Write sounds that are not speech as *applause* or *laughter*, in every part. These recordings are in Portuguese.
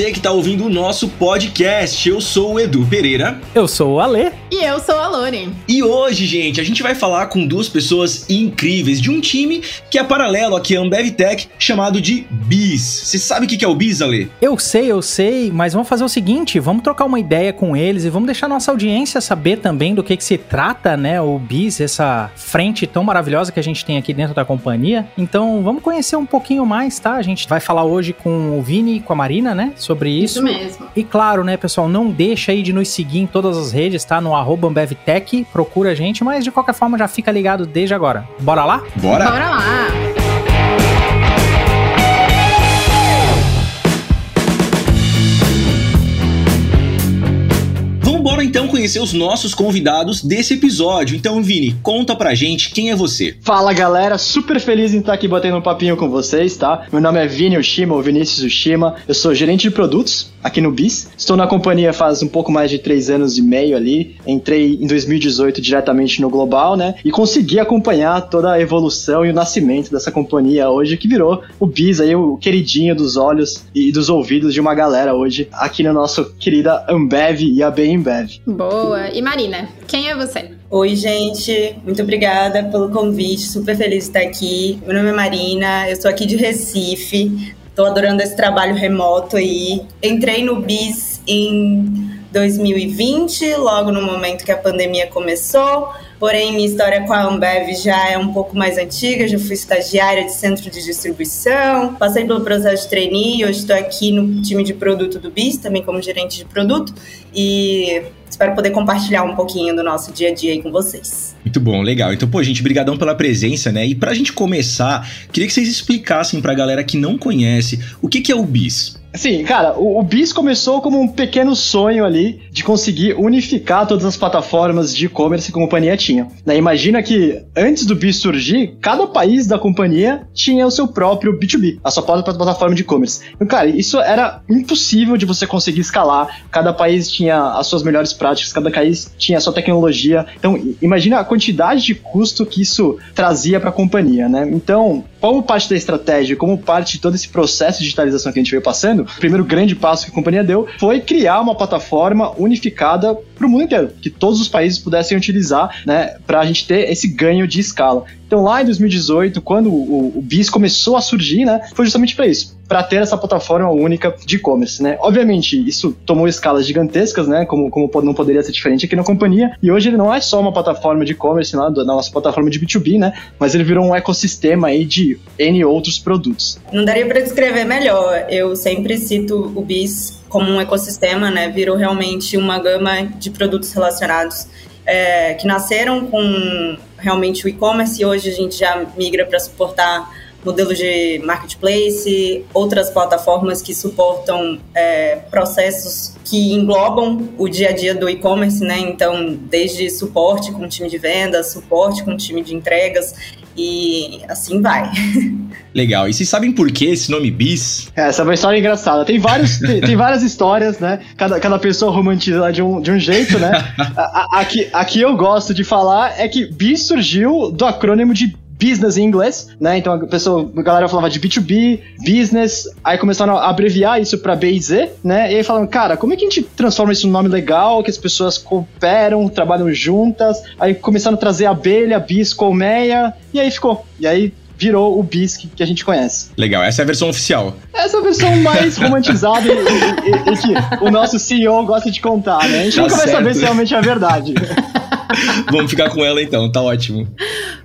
você que está ouvindo o nosso podcast. Eu sou o Edu Pereira. Eu sou o Alê. E eu sou a Lore. E hoje, gente, a gente vai falar com duas pessoas incríveis de um time que é paralelo aqui à Ambev Tech, chamado de BIS. Você sabe o que é o BIS, Alê? Eu sei, eu sei, mas vamos fazer o seguinte, vamos trocar uma ideia com eles e vamos deixar nossa audiência saber também do que, que se trata, né, o BIS, essa frente tão maravilhosa que a gente tem aqui dentro da companhia. Então, vamos conhecer um pouquinho mais, tá? A gente vai falar hoje com o Vini e com a Marina, né, sobre isso. Isso mesmo. E claro, né, pessoal, não deixa aí de nos seguir em todas as redes, tá? No arroba AmbevTech, procura a gente, mas de qualquer forma já fica ligado desde agora. Bora lá? Bora! Bora lá. Então conhecer os nossos convidados desse episódio. Então, Vini, conta pra gente quem é você. Fala galera, super feliz em estar aqui batendo um papinho com vocês, tá? Meu nome é Vini Ushima, ou Vinícius Ushima, eu sou gerente de produtos aqui no BIS. Estou na companhia faz um pouco mais de três anos e meio ali. Entrei em 2018 diretamente no Global, né? E consegui acompanhar toda a evolução e o nascimento dessa companhia hoje, que virou o BIS aí, o queridinho dos olhos e dos ouvidos de uma galera hoje, aqui no nosso querida Ambev e a Bem Ambev. Boa. E Marina, quem é você? Oi, gente, muito obrigada pelo convite, super feliz de estar aqui. Meu nome é Marina, eu sou aqui de Recife, tô adorando esse trabalho remoto aí. Entrei no BIS em 2020, logo no momento que a pandemia começou. Porém, minha história com a Ambev já é um pouco mais antiga. Já fui estagiária de centro de distribuição, passei pelo processo de trainee. Hoje estou aqui no time de produto do BIS, também como gerente de produto. E espero poder compartilhar um pouquinho do nosso dia a dia aí com vocês. Muito bom, legal. Então, pô, gente, brigadão pela presença, né? E pra gente começar, queria que vocês explicassem pra galera que não conhece o que, que é o BIS. Sim, cara, o, o BIS começou como um pequeno sonho ali de conseguir unificar todas as plataformas de e-commerce que a companhia tinha. Né, imagina que antes do BIS surgir, cada país da companhia tinha o seu próprio B2B, a sua própria plataforma de e-commerce. Então, cara, isso era impossível de você conseguir escalar. Cada país tinha as suas melhores práticas, cada país tinha a sua tecnologia. Então, imagina a quantidade de custo que isso trazia para a companhia, né? Então, como parte da estratégia, como parte de todo esse processo de digitalização que a gente veio passando, o primeiro grande passo que a companhia deu foi criar uma plataforma unificada para o mundo inteiro, que todos os países pudessem utilizar, né, para a gente ter esse ganho de escala. Então, lá em 2018, quando o, o BIS começou a surgir, né, foi justamente para isso, para ter essa plataforma única de e-commerce, né? Obviamente, isso tomou escalas gigantescas, né, como, como não poderia ser diferente aqui na companhia, e hoje ele não é só uma plataforma de e-commerce lá, da nossa plataforma de B2B, né, mas ele virou um ecossistema aí de N outros produtos. Não daria para descrever melhor. Eu sempre cito o BIS como um ecossistema, né? Virou realmente uma gama de produtos relacionados é, que nasceram com realmente o e-commerce e hoje a gente já migra para suportar modelos de marketplace, outras plataformas que suportam é, processos que englobam o dia a dia do e-commerce, né? Então, desde suporte com time de vendas, suporte com time de entregas e assim vai. *laughs* Legal. E vocês sabem por que esse nome bis? É, essa é uma história engraçada. Tem, vários, tem, tem, várias histórias, né? Cada, cada pessoa romantiza de um, de um jeito, né? *laughs* A, a, aqui, aqui eu gosto de falar é que bis surgiu do acrônimo de business em inglês, né? Então a pessoa, a galera falava de B2B, business, aí começaram a abreviar isso para B e Z, né? E aí falaram, cara, como é que a gente transforma isso num nome legal, que as pessoas cooperam, trabalham juntas? Aí começaram a trazer abelha, bis, colmeia, e aí ficou. E aí virou o bis que, que, a gente conhece. Legal, essa é a versão oficial. Essa é a versão mais *laughs* romantizada e, e, e, que o nosso CEO gosta de contar, né? A gente tá nunca certo. vai saber se realmente é verdade. *laughs* Vamos ficar com ela então, tá ótimo.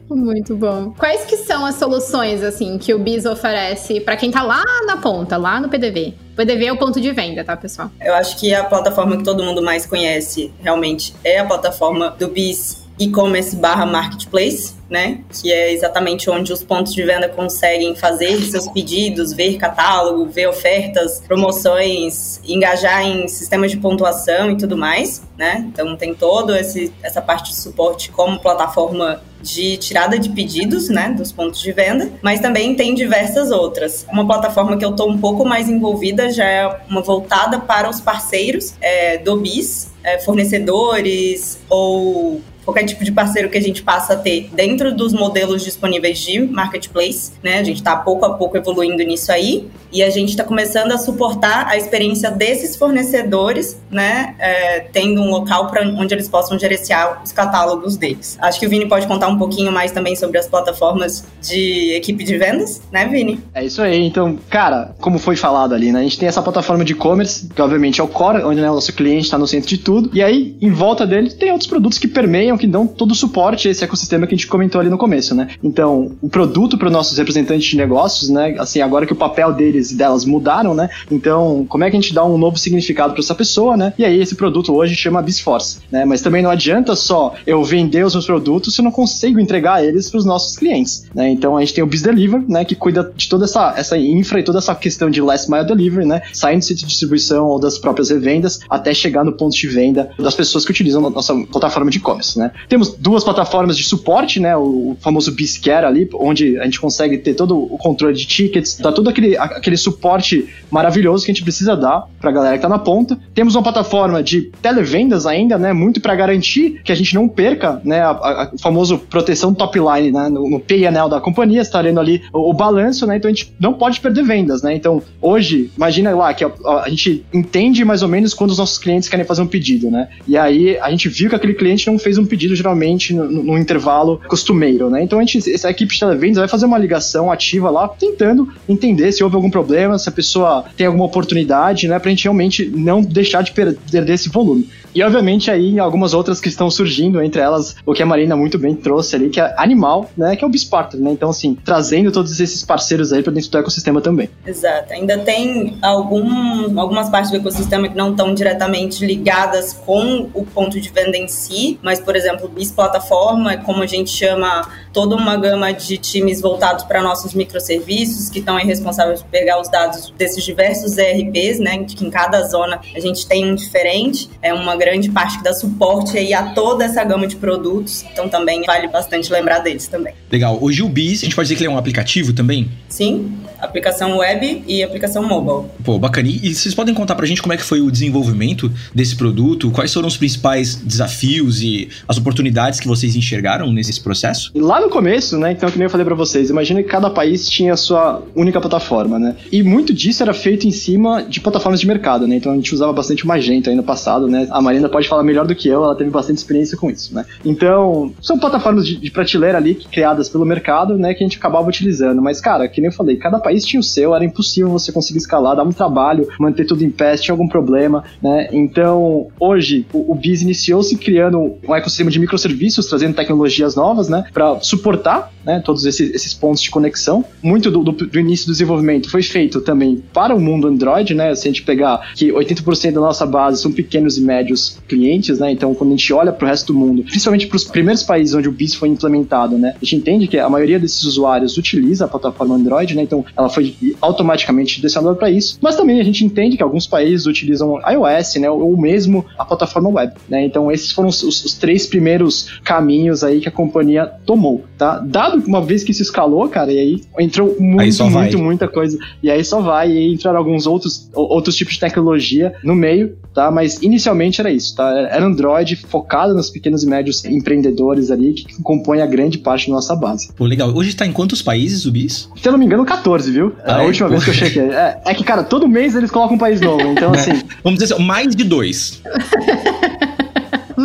Muito bom. Quais que são as soluções assim que o BIS oferece para quem tá lá na ponta, lá no PDV? PDV é o ponto de venda, tá, pessoal? Eu acho que a plataforma que todo mundo mais conhece realmente é a plataforma do BIS e-commerce barra marketplace, né? Que é exatamente onde os pontos de venda conseguem fazer seus pedidos, ver catálogo, ver ofertas, promoções, engajar em sistemas de pontuação e tudo mais, né? Então tem todo esse essa parte de suporte como plataforma de tirada de pedidos, né, dos pontos de venda, mas também tem diversas outras. Uma plataforma que eu estou um pouco mais envolvida já é uma voltada para os parceiros é, do BIS, é, fornecedores ou qualquer tipo de parceiro que a gente passa a ter dentro dos modelos disponíveis de marketplace, né? A gente está pouco a pouco evoluindo nisso aí e a gente está começando a suportar a experiência desses fornecedores, né? É, tendo um local para onde eles possam gerenciar os catálogos deles. Acho que o Vini pode contar um pouquinho mais também sobre as plataformas de equipe de vendas, né, Vini? É isso aí. Então, cara, como foi falado ali, né? A gente tem essa plataforma de e-commerce, que obviamente é o core, onde né, o nosso cliente está no centro de tudo. E aí, em volta dele, tem outros produtos que permeiam, que dão todo o suporte a esse ecossistema que a gente comentou ali no começo, né? Então, o produto para os nossos representantes de negócios, né? Assim, agora que o papel deles e delas mudaram, né? Então, como é que a gente dá um novo significado para essa pessoa, né? E aí, esse produto hoje chama Bisforce, né? Mas também não adianta só eu vender os meus produtos se eu não consigo entregar eles para os nossos clientes, né? Então, a gente tem o BizDeliver, né? Que cuida de toda essa, essa infra e toda essa questão de last mile delivery, né? Saindo do de distribuição ou das próprias revendas até chegar no ponto de venda das pessoas que utilizam a nossa plataforma de e-commerce, né? Temos duas plataformas de suporte, né? O famoso BizCare ali, onde a gente consegue ter todo o controle de tickets, dá todo aquele, aquele suporte maravilhoso que a gente precisa dar para a galera que tá na ponta. Temos uma plataforma de televendas ainda, né? Muito para garantir que a gente não perca, né? A, a, o famoso proteção top line, né? No, no P&L da companhia, estarendo ali o, o balanço, né? Então a gente não pode perder vendas, né? Então hoje, imagina lá que a, a, gente entende mais ou menos quando os nossos clientes querem fazer um pedido, né? E aí a gente viu que aquele cliente não fez um pedido geralmente no, no intervalo costumeiro, né? Então a gente, essa equipe de televendas vai fazer uma ligação ativa lá, tentando entender se houve algum problema, se a pessoa tem alguma oportunidade, né? Pra gente realmente não deixar de perder esse volume. E obviamente aí algumas outras que estão surgindo, entre elas o que a Marina muito bem trouxe ali, que é animal, né? Que é o Bispartner, né? Então, assim, trazendo todos esses parceiros aí para dentro do ecossistema também. Exato. Ainda tem algum, algumas partes do ecossistema que não estão diretamente ligadas com o ponto de venda em si, mas, por exemplo, BIS Plataforma é como a gente chama toda uma gama de times voltados para nossos microserviços, que estão responsáveis por pegar os dados desses diversos ERPs, né? Que em cada zona a gente tem um diferente. É uma grande parte que dá suporte aí a toda essa gama de produtos, então também vale bastante lembrar deles também. Legal. O BIS, a gente pode dizer que ele é um aplicativo também? Sim, aplicação web e aplicação mobile. Pô, bacana. E vocês podem contar pra gente como é que foi o desenvolvimento desse produto? Quais foram os principais desafios e as oportunidades que vocês enxergaram nesse processo? Lá no começo, né, então que nem eu falei pra vocês, imagina que cada país tinha a sua única plataforma, né? E muito disso era feito em cima de plataformas de mercado, né? Então a gente usava bastante o Magento aí no passado, né? A Marina pode falar melhor do que eu, ela teve bastante experiência com isso, né? Então, são plataformas de, de prateleira ali criadas pelo mercado, né, que a gente acabava utilizando. Mas, cara, que nem eu falei, cada país tinha o seu, era impossível você conseguir escalar, dava um trabalho, manter tudo em pé, tinha algum problema, né? Então, hoje, o, o iniciou-se criando um ecossistema de microserviços, trazendo tecnologias novas, né, para suportar né, todos esses, esses, pontos de conexão. Muito do, do, do, início do desenvolvimento foi feito também para o mundo Android, né? Se a gente pegar que 80% da nossa base são pequenos e médios clientes, né? Então, quando a gente olha para o resto do mundo, principalmente para os primeiros países onde o BIS foi implementado, né? A gente entende que a maioria desses usuários utiliza a plataforma Android, né? Então, ela foi automaticamente direcionada para isso. Mas também a gente entende que alguns países utilizam iOS, né? Ou mesmo a plataforma web, né? Então, esses foram os, os três primeiros caminhos aí que a companhia tomou, tá? Dado uma vez que isso escalou, cara, e aí entrou muito, aí muito, muita coisa. E aí só vai, e aí entraram alguns outros, outros tipos de tecnologia no meio, tá? Mas inicialmente era isso, tá? Era Android focado nos pequenos e médios empreendedores ali que compõem a grande parte da nossa base. Pô, legal. Hoje está em quantos países o BIS? Se eu não me engano, 14, viu? Ah, a é? última Pô. vez que eu chequei. É, é, que, cara, todo mês eles colocam um país novo, então *laughs* assim. Vamos dizer assim, mais de dois. *laughs*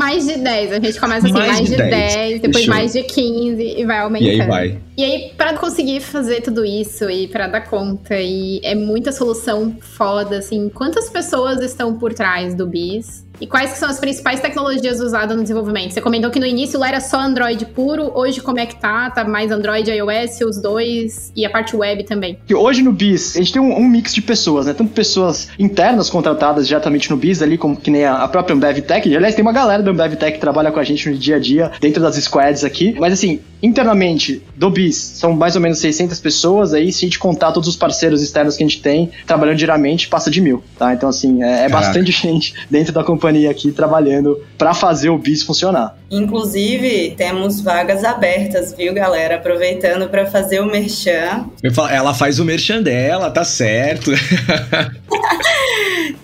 mais de 10. A gente começa assim, mais, mais de 10, 10 depois Fechou. mais de 15 e vai aumentando. E aí vai. E aí, para conseguir fazer tudo isso e para dar conta, e é muita solução foda, assim, quantas pessoas estão por trás do BIS? E quais são as principais tecnologias usadas no desenvolvimento? Você comentou que no início lá era só Android puro, hoje como é que tá? Tá mais Android, iOS, os dois, e a parte web também. Hoje no BIS, a gente tem um, um mix de pessoas, né? Tanto pessoas internas contratadas diretamente no BIS ali, como que nem a, a própria Ambev Tech. Aliás, tem uma galera da Ambev Tech que trabalha com a gente no dia a dia, dentro das squads aqui. Mas assim, internamente do BIS, são mais ou menos 600 pessoas aí, se a gente contar todos os parceiros externos que a gente tem, trabalhando diariamente, passa de mil, tá? Então assim, é, é bastante *laughs* gente dentro da companhia companhia aqui trabalhando para fazer o BIS funcionar. Inclusive, temos vagas abertas, viu, galera? Aproveitando para fazer o merchan. Ela faz o merchan dela, tá certo. *laughs*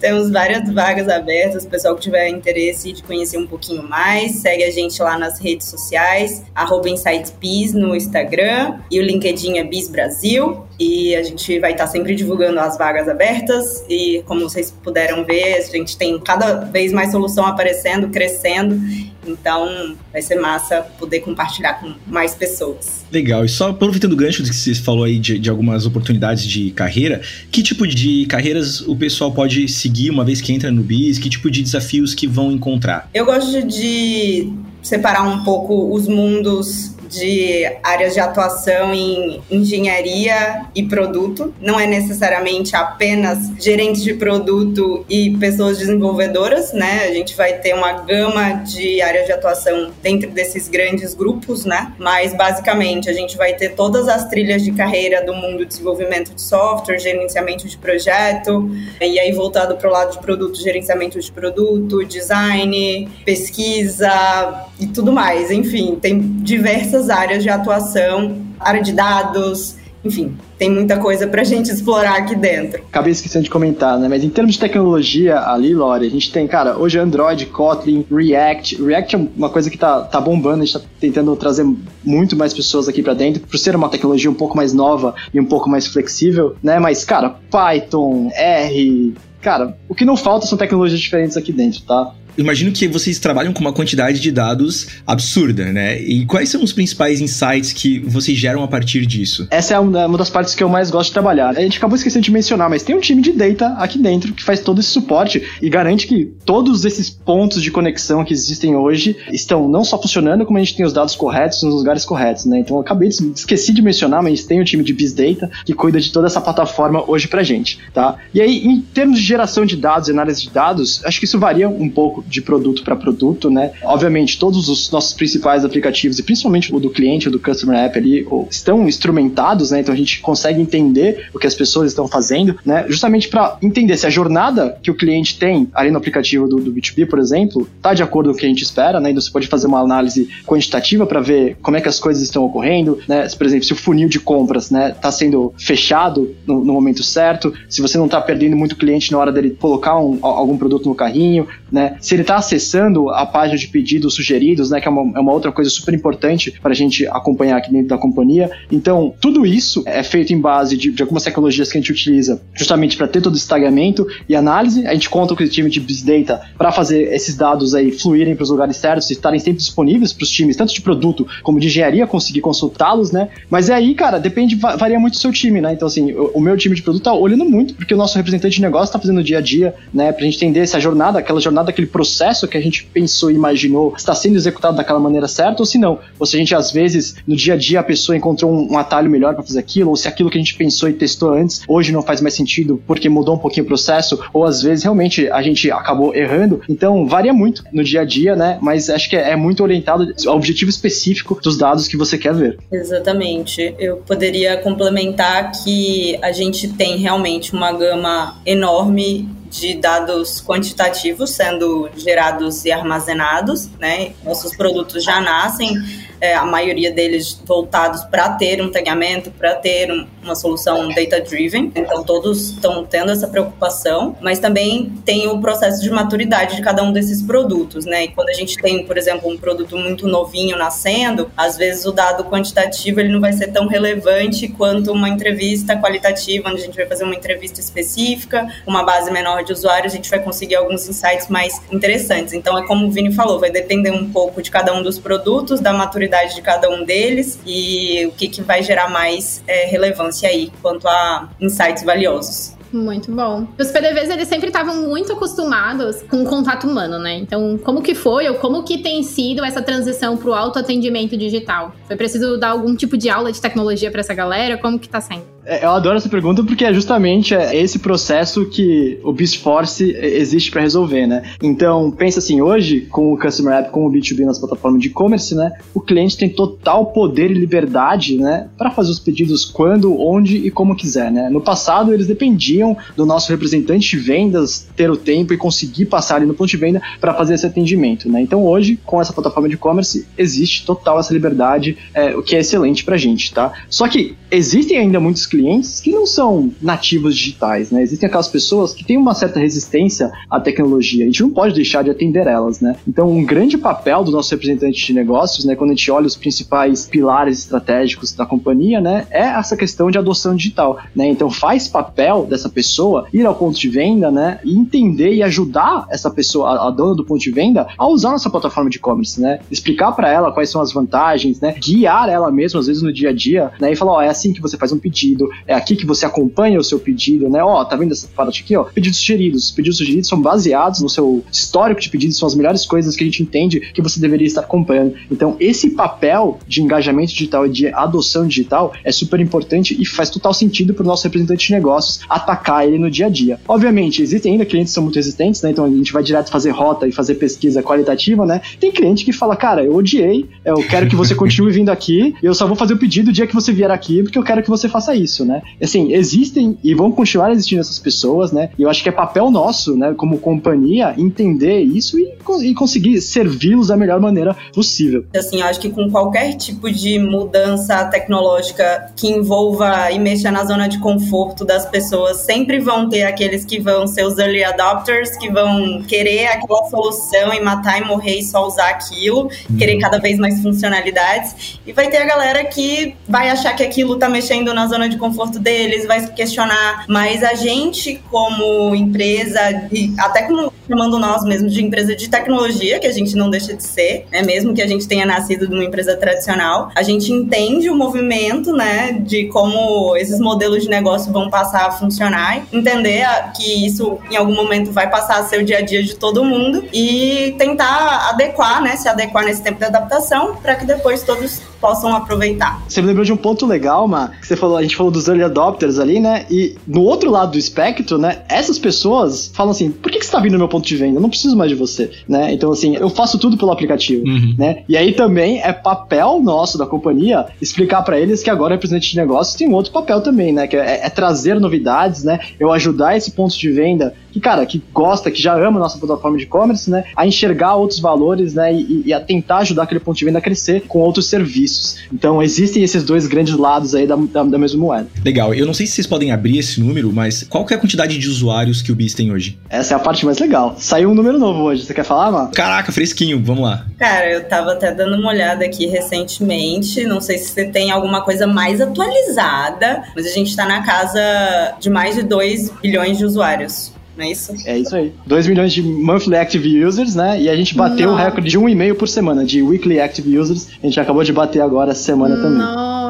Temos várias vagas abertas, o pessoal que tiver interesse de conhecer um pouquinho mais, segue a gente lá nas redes sociais, arroba InsightsBiz no Instagram e o LinkedIn é Biz Brasil. E a gente vai estar sempre divulgando as vagas abertas e como vocês puderam ver, a gente tem cada vez mais solução aparecendo, crescendo. Então, vai ser massa poder compartilhar com mais pessoas. Legal. E só aproveitando o gancho que você falou aí de, de, algumas oportunidades de carreira, que tipo de carreiras o pessoal pode seguir uma vez que entra no BIS? Que tipo de desafios que vão encontrar? Eu gosto de separar um pouco os mundos de áreas de atuação em engenharia e produto. Não é necessariamente apenas gerentes de produto e pessoas desenvolvedoras, né? A gente vai ter uma gama de áreas de atuação dentro desses grandes grupos, né? Mas basicamente a gente vai ter todas as trilhas de carreira do mundo de desenvolvimento de software, gerenciamento de projeto, e aí voltado para o lado de produto, gerenciamento de produto, design, pesquisa e tudo mais. Enfim, tem diversas diversas áreas de atuação, área de dados, enfim, tem muita coisa pra gente explorar aqui dentro. Acabei esquecendo de comentar, né? Mas em termos de tecnologia ali, Lore, a gente tem, cara, hoje Android, Kotlin, React. React é uma coisa que tá, tá bombando, a gente tá tentando trazer muito mais pessoas aqui para dentro, por ser uma tecnologia um pouco mais nova e um pouco mais flexível, né? Mas, cara, Python, R. Cara, o que não falta são tecnologias diferentes aqui dentro, tá? Imagino que vocês trabalham com uma quantidade de dados absurda, né? E quais são os principais insights que vocês geram a partir disso? Essa é uma das partes que eu mais gosto de trabalhar. A gente acabou esquecendo de mencionar, mas tem um time de data aqui dentro que faz todo esse suporte e garante que todos esses pontos de conexão que existem hoje estão não só funcionando, como a gente tem os dados corretos nos lugares corretos, né? Então eu acabei de esqueci de mencionar, mas tem um time de Biz Data que cuida de toda essa plataforma hoje pra gente, tá? E aí, em termos de geração de dados e análise de dados, acho que isso varia um pouco de produto para produto, né? Obviamente, todos os nossos principais aplicativos, e principalmente o do cliente, o do Customer App ali, estão instrumentados, né? Então a gente consegue entender o que as pessoas estão fazendo, né? Justamente para entender se a jornada que o cliente tem ali no aplicativo do, do B2B, por exemplo, está de acordo com o que a gente espera, né? Então você pode fazer uma análise quantitativa para ver como é que as coisas estão ocorrendo, né? Por exemplo, se o funil de compras, né, está sendo fechado no, no, momento certo, se você não está perdendo muito cliente na hora dele colocar um, algum produto no carrinho, né? Se ele está acessando a página de pedidos sugeridos, né? Que é uma, é uma outra coisa super importante para a gente acompanhar aqui dentro da companhia. Então, tudo isso é feito em base de, de algumas tecnologias que a gente utiliza justamente para ter todo esse tagamento e análise. A gente conta com o time de Biz Data para fazer esses dados aí fluírem para os lugares certos e estarem sempre disponíveis para os times, tanto de produto como de engenharia, conseguir consultá-los, né? Mas é aí, cara, depende, varia muito do seu time, né? Então, assim, o, o meu time de produto tá olhando muito, porque o nosso representante de negócio está fazendo dia a dia, né? Pra gente entender essa jornada, aquela jornada, aquele processo que a gente pensou e imaginou está sendo executado daquela maneira certa ou se não. Ou se a gente, às vezes, no dia a dia, a pessoa encontrou um, um atalho melhor para fazer aquilo, ou se aquilo que a gente pensou e testou antes hoje não faz mais sentido porque mudou um pouquinho o processo, ou às vezes realmente a gente acabou errando. Então, varia muito no dia a dia, né? Mas acho que é, é muito orientado ao objetivo específico dos dados que você quer ver. Exatamente. Eu poderia complementar que a gente tem realmente uma gama enorme de dados quantitativos sendo gerados e armazenados, né? Nossos produtos já nascem é, a maioria deles voltados para ter um tagamento, para ter um, uma solução data-driven. Então, todos estão tendo essa preocupação, mas também tem o processo de maturidade de cada um desses produtos, né? E quando a gente tem, por exemplo, um produto muito novinho nascendo, às vezes o dado quantitativo ele não vai ser tão relevante quanto uma entrevista qualitativa, onde a gente vai fazer uma entrevista específica, uma base menor de usuários, a gente vai conseguir alguns insights mais interessantes. Então, é como o Vini falou, vai depender um pouco de cada um dos produtos, da maturidade de cada um deles e o que, que vai gerar mais é, relevância aí quanto a insights valiosos. Muito bom. Os PDVs, eles sempre estavam muito acostumados com o contato humano, né? Então, como que foi ou como que tem sido essa transição para o autoatendimento digital? Foi preciso dar algum tipo de aula de tecnologia para essa galera? Como que tá sendo? É, eu adoro essa pergunta porque é justamente é, esse processo que o Beast Force existe para resolver, né? Então, pensa assim, hoje, com o Customer App, com o B2B nas plataformas de e-commerce, né? O cliente tem total poder e liberdade, né? Para fazer os pedidos quando, onde e como quiser, né? No passado, eles dependiam do nosso representante de vendas ter o tempo e conseguir passar ali no ponto de venda para fazer esse atendimento, né? Então, hoje, com essa plataforma de e-commerce, existe total essa liberdade, é, o que é excelente pra gente, tá? Só que existem ainda muitos clientes clientes que não são nativos digitais, né? Existem aquelas pessoas que têm uma certa resistência à tecnologia. A gente não pode deixar de atender elas, né? Então, um grande papel do nosso representante de negócios, né, quando a gente olha os principais pilares estratégicos da companhia, né, é essa questão de adoção digital, né? Então, faz papel dessa pessoa ir ao ponto de venda, né, e entender e ajudar essa pessoa, a, dona do ponto de venda, a usar nossa plataforma de e-commerce, né? Explicar para ela quais são as vantagens, né? Guiar ela mesmo, às vezes no dia a dia, né? E falar, ó, é assim que você faz um pedido, é aqui que você acompanha o seu pedido, né? Ó, tá vendo essa parte aqui, ó? Pedidos sugeridos. Pedidos sugeridos são baseados no seu histórico de pedidos, são as melhores coisas que a gente entende que você deveria estar acompanhando. Então, esse papel de engajamento digital e de adoção digital é super importante e faz total sentido para nosso representante de negócios atacar ele no dia a dia. Obviamente, existem ainda clientes que são muito resistentes, né? Então a gente vai direto fazer rota e fazer pesquisa qualitativa, né? Tem cliente que fala, cara, eu odiei, eu quero que você *laughs* continue vindo aqui, eu só vou fazer o pedido o dia que você vier aqui, porque eu quero que você faça isso, né? Assim, existem e vão continuar existindo essas pessoas, né? E eu acho que é papel nosso, né, como companhia, entender isso e, e conseguir servi-los da melhor maneira possível. Assim, eu acho que com qualquer tipo de mudança tecnológica que envolva e mexa na zona de conforto das pessoas, sempre vão ter aqueles que vão ser os early adopters, que vão querer aquela solução e matar e morrer e só usar aquilo, querer uhum. cada vez mais funcionalidades. E vai ter a galera que vai achar que aquilo tá mexendo na zona de conforto deles, vai questionar. Mas a gente, como empresa, e até como chamando nós mesmos de empresa de tecnologia, que a gente não deixa de ser, né? Mesmo que a gente tenha nascido de uma empresa tradicional, a gente entende o movimento, né? De como esses modelos de negócio vão passar a funcionar, entender que isso em algum momento vai passar a ser o dia a dia de todo mundo e tentar adequar, né? Se adequar nesse tempo de adaptação para que depois todos possam aproveitar. Você me lembrou de um ponto legal, Ma, que você falou, a gente falou dos early adopters ali, né? E no outro lado do espectro, né? Essas pessoas falam assim: por que, que você tá vindo no meu ponto de venda? Eu não preciso mais de você, né? Então, assim, eu faço tudo pelo aplicativo, uhum. né? E aí também é papel nosso da companhia explicar para eles que agora o representante de negócios tem um outro papel também, né? Que é, é trazer novidades, né? Eu ajudar esse ponto de venda que, cara, que gosta, que já ama a nossa plataforma de e-commerce, né? A enxergar outros valores, né? E, e, a tentar ajudar aquele ponto de venda a crescer com outros serviços. Então, existem esses dois grandes lados aí da, da, da mesma moeda. Legal. Eu não sei se vocês podem abrir esse número, mas qual que é a quantidade de usuários que o Bis tem hoje? Essa é a parte mais legal. Saiu um número novo hoje. Você quer falar, Má? Caraca, fresquinho. Vamos lá. Cara, eu tava até dando uma olhada aqui recentemente. Não sei se você tem alguma coisa mais atualizada, mas a gente tá na casa de mais de 2 bilhões de usuários não é isso? É isso aí. 2 milhões de monthly active users, né? E a gente bateu Nossa. o recorde de 1,5 por semana de weekly active users. A gente acabou de bater agora essa semana também.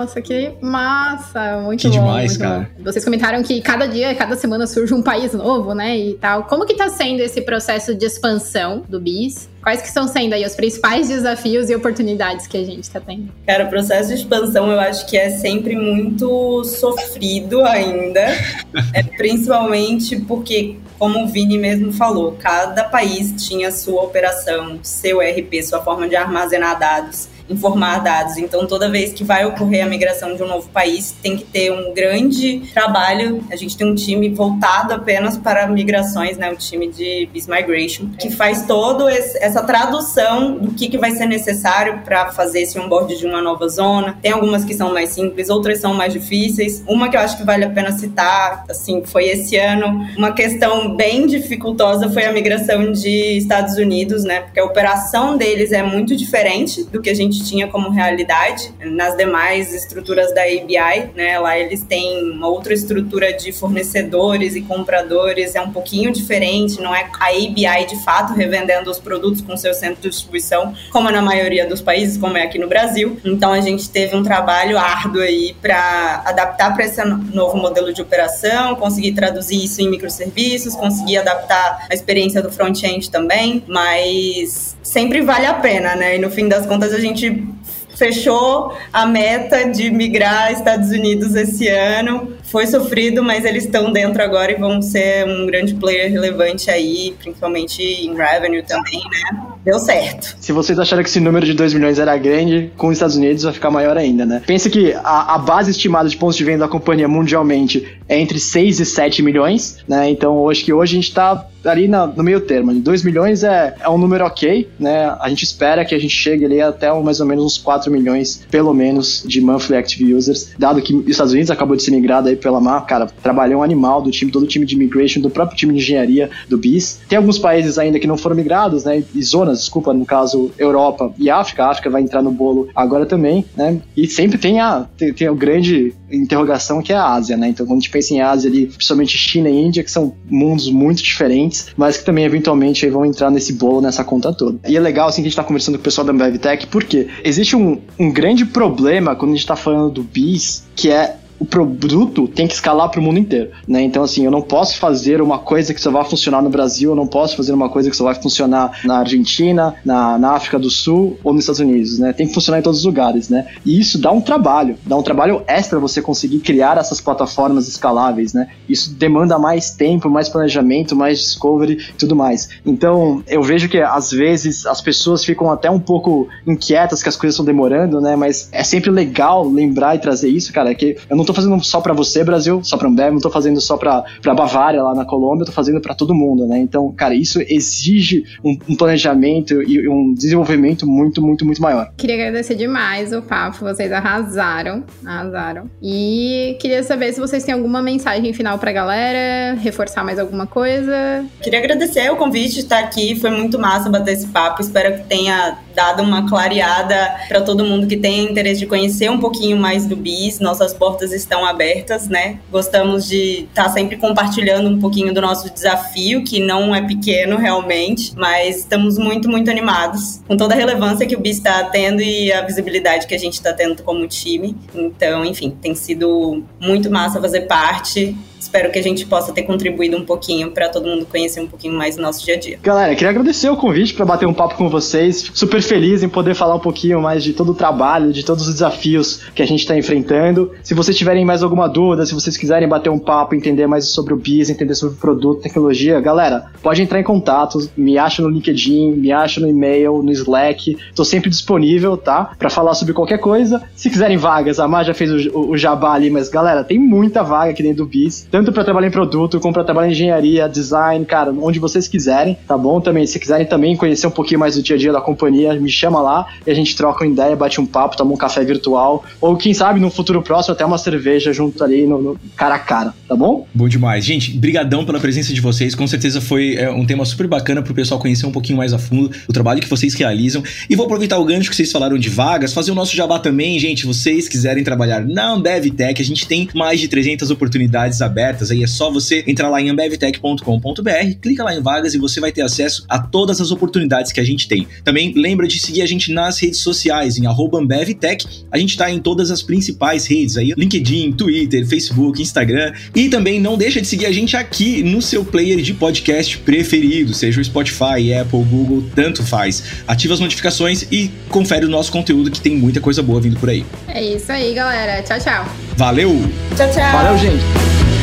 Nossa, que massa! Muito que bom. demais, muito cara. Bom. Vocês comentaram que cada dia, cada semana surge um país novo, né? E tal. Como que tá sendo esse processo de expansão do BIS? Quais que estão sendo aí os principais desafios e oportunidades que a gente está tendo? Cara, o processo de expansão eu acho que é sempre muito sofrido ainda, *laughs* é, principalmente porque, como o Vini mesmo falou, cada país tinha sua operação, seu RP, sua forma de armazenar dados informar dados. Então, toda vez que vai ocorrer a migração de um novo país, tem que ter um grande trabalho. A gente tem um time voltado apenas para migrações, né? O time de Biz Migration, que faz toda essa tradução do que, que vai ser necessário para fazer esse onboard de uma nova zona. Tem algumas que são mais simples, outras são mais difíceis. Uma que eu acho que vale a pena citar, assim, foi esse ano. Uma questão bem dificultosa foi a migração de Estados Unidos, né? Porque a operação deles é muito diferente do que a gente gente tinha como realidade nas demais estruturas da ABI, né? Lá eles têm uma outra estrutura de fornecedores e compradores, é um pouquinho diferente, não é a ABI de fato revendendo os produtos com seu centro de distribuição, como é na maioria dos países, como é aqui no Brasil. Então a gente teve um trabalho árduo aí para adaptar para esse novo modelo de operação, conseguir traduzir isso em microserviços, conseguir adaptar a experiência do front-end também, mas sempre vale a pena, né? E no fim das contas a gente fechou a meta de migrar Estados Unidos esse ano. Foi sofrido, mas eles estão dentro agora e vão ser um grande player relevante aí, principalmente em revenue também, né? Deu certo. Se vocês acharam que esse número de 2 milhões era grande, com os Estados Unidos vai ficar maior ainda, né? Pensa que a, a base estimada de pontos de venda da companhia mundialmente entre 6 e 7 milhões, né? Então, acho que hoje a gente está ali na, no meio termo. 2 milhões é, é um número ok, né? A gente espera que a gente chegue ali até mais ou menos uns 4 milhões, pelo menos, de monthly active users, dado que os Estados Unidos acabou de ser migrado aí pela MAR, cara, trabalhou um animal do time, todo o time de migration, do próprio time de engenharia do BIS. Tem alguns países ainda que não foram migrados, né? E zonas, desculpa, no caso, Europa e África. A África vai entrar no bolo agora também, né? E sempre tem a, tem, tem a grande interrogação que é a Ásia, né? Então, quando a gente pensa em Ásia ali, principalmente China e Índia, que são mundos muito diferentes, mas que também eventualmente vão entrar nesse bolo, nessa conta toda. E é legal, assim, que a gente tá conversando com o pessoal da BevTech, porque existe um, um grande problema quando a gente tá falando do BIS, que é o produto tem que escalar para o mundo inteiro, né? Então assim, eu não posso fazer uma coisa que só vai funcionar no Brasil, eu não posso fazer uma coisa que só vai funcionar na Argentina, na, na África do Sul ou nos Estados Unidos, né? Tem que funcionar em todos os lugares, né? E isso dá um trabalho, dá um trabalho extra você conseguir criar essas plataformas escaláveis, né? Isso demanda mais tempo, mais planejamento, mais discovery e tudo mais. Então, eu vejo que às vezes as pessoas ficam até um pouco inquietas que as coisas estão demorando, né? Mas é sempre legal lembrar e trazer isso, cara, que eu não tô fazendo só para você, Brasil, só pra Ambev, não tô fazendo só pra, pra Bavária lá na Colômbia, eu tô fazendo para todo mundo, né? Então, cara, isso exige um, um, planejamento e um desenvolvimento muito, muito, muito maior. Queria agradecer demais o papo, vocês arrasaram, arrasaram. E queria saber se vocês têm alguma mensagem final pra galera, reforçar mais alguma coisa. Queria agradecer o convite de estar aqui, foi muito massa bater esse papo, espero que tenha dado uma clareada para todo mundo que tenha interesse de conhecer um pouquinho mais do BIS. Nossas portas estão abertas, né? Gostamos de estar tá sempre compartilhando um pouquinho do nosso desafio, que não é pequeno realmente, mas estamos muito, muito animados com toda a relevância que o BIS está tendo e a visibilidade que a gente está tendo como time. Então, enfim, tem sido muito massa fazer parte espero que a gente possa ter contribuído um pouquinho para todo mundo conhecer um pouquinho mais do nosso dia a dia. Galera, queria agradecer o convite para bater um papo com vocês. Fico super feliz em poder falar um pouquinho mais de todo o trabalho, de todos os desafios que a gente está enfrentando. Se vocês tiverem mais alguma dúvida, se vocês quiserem bater um papo, entender mais sobre o BIS, entender sobre o produto, tecnologia, galera, pode entrar em contato, me acha no LinkedIn, me acha no e-mail, no Slack. Tô sempre disponível, tá? Para falar sobre qualquer coisa. Se quiserem vagas, a Mar já fez o, o, o jabá ali, mas galera, tem muita vaga aqui dentro do BIS tanto para trabalhar em produto, como para trabalhar em engenharia, design, cara, onde vocês quiserem, tá bom? Também, se quiserem também conhecer um pouquinho mais do dia a dia da companhia, me chama lá e a gente troca uma ideia, bate um papo, toma um café virtual, ou quem sabe no futuro próximo até uma cerveja junto ali no, no cara a cara, tá bom? Bom demais. Gente, brigadão pela presença de vocês, com certeza foi é, um tema super bacana pro pessoal conhecer um pouquinho mais a fundo o trabalho que vocês realizam. E vou aproveitar o gancho que vocês falaram de vagas, fazer o nosso jabá também, gente, vocês quiserem trabalhar na Ambev Tech, a gente tem mais de 300 oportunidades abertas aí é só você entrar lá em ambevtech.com.br, clica lá em vagas e você vai ter acesso a todas as oportunidades que a gente tem. Também lembra de seguir a gente nas redes sociais, em ambevtech. A gente está em todas as principais redes aí, LinkedIn, Twitter, Facebook, Instagram. E também não deixa de seguir a gente aqui no seu player de podcast preferido, seja o Spotify, Apple, Google, tanto faz. Ativa as notificações e confere o nosso conteúdo que tem muita coisa boa vindo por aí. É isso aí, galera. Tchau, tchau. Valeu! Tchau, tchau. Valeu, gente.